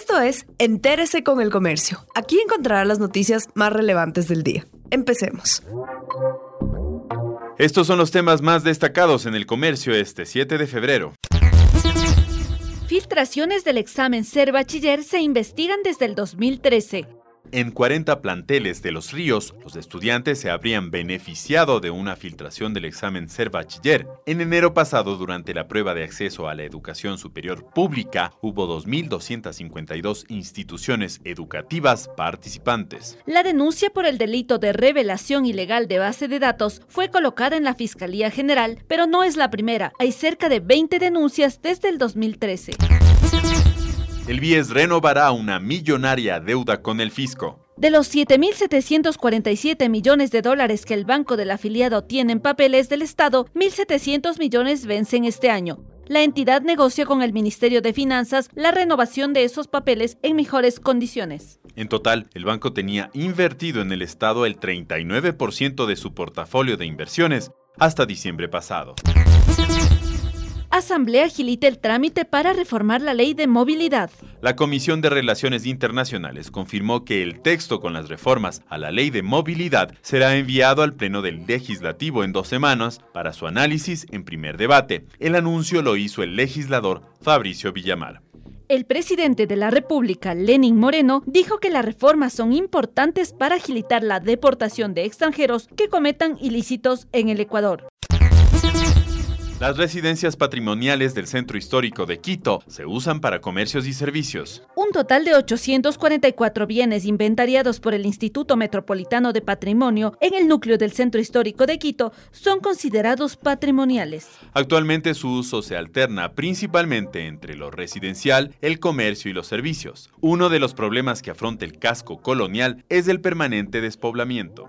Esto es Entérese con el Comercio. Aquí encontrará las noticias más relevantes del día. Empecemos. Estos son los temas más destacados en el comercio este 7 de febrero. Filtraciones del examen Ser Bachiller se investigan desde el 2013. En 40 planteles de Los Ríos, los estudiantes se habrían beneficiado de una filtración del examen Ser Bachiller. En enero pasado, durante la prueba de acceso a la educación superior pública, hubo 2.252 instituciones educativas participantes. La denuncia por el delito de revelación ilegal de base de datos fue colocada en la Fiscalía General, pero no es la primera. Hay cerca de 20 denuncias desde el 2013 el BIES renovará una millonaria deuda con el fisco. De los 7.747 millones de dólares que el banco del afiliado tiene en papeles del Estado, 1.700 millones vencen este año. La entidad negocia con el Ministerio de Finanzas la renovación de esos papeles en mejores condiciones. En total, el banco tenía invertido en el Estado el 39% de su portafolio de inversiones hasta diciembre pasado. Asamblea agilita el trámite para reformar la ley de movilidad. La Comisión de Relaciones Internacionales confirmó que el texto con las reformas a la ley de movilidad será enviado al Pleno del Legislativo en dos semanas para su análisis en primer debate. El anuncio lo hizo el legislador Fabricio Villamar. El presidente de la República, Lenin Moreno, dijo que las reformas son importantes para agilitar la deportación de extranjeros que cometan ilícitos en el Ecuador. Las residencias patrimoniales del centro histórico de Quito se usan para comercios y servicios. Un total de 844 bienes inventariados por el Instituto Metropolitano de Patrimonio en el núcleo del centro histórico de Quito son considerados patrimoniales. Actualmente su uso se alterna principalmente entre lo residencial, el comercio y los servicios. Uno de los problemas que afronta el casco colonial es el permanente despoblamiento.